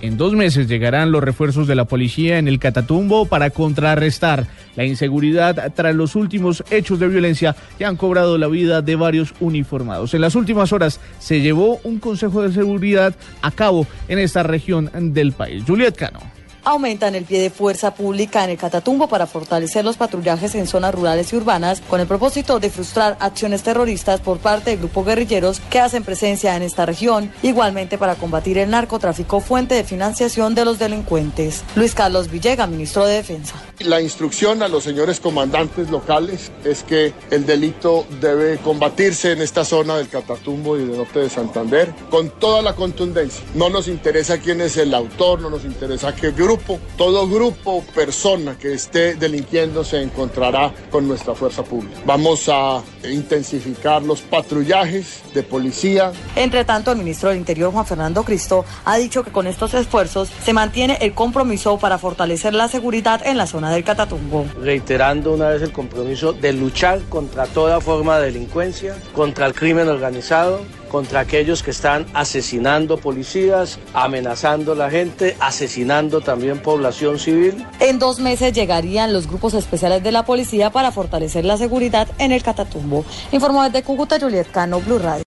En dos meses llegarán los refuerzos de la policía en el Catatumbo para contrarrestar la inseguridad tras los últimos hechos de violencia que han cobrado la vida de varios uniformados. En las últimas horas se llevó un consejo de seguridad a cabo en esta región del país. Juliet Cano aumentan el pie de fuerza pública en el Catatumbo para fortalecer los patrullajes en zonas rurales y urbanas con el propósito de frustrar acciones terroristas por parte de grupos guerrilleros que hacen presencia en esta región, igualmente para combatir el narcotráfico, fuente de financiación de los delincuentes. Luis Carlos Villega, ministro de Defensa. La instrucción a los señores comandantes locales es que el delito debe combatirse en esta zona del Catatumbo y del norte de Santander con toda la contundencia. No nos interesa quién es el autor, no nos interesa qué grupo, todo grupo, persona que esté delinquiendo se encontrará con nuestra fuerza pública. Vamos a intensificar los patrullajes de policía. Entre tanto, el ministro del Interior, Juan Fernando Cristo, ha dicho que con estos esfuerzos se mantiene el compromiso para fortalecer la seguridad en la zona del Catatumbo. Reiterando una vez el compromiso de luchar contra toda forma de delincuencia, contra el crimen organizado, contra aquellos que están asesinando policías, amenazando a la gente, asesinando también población civil. En dos meses llegarían los grupos especiales de la policía para fortalecer la seguridad en el Catatumbo. Informó desde Cúcuta, Juliet Cano, Blue Radio.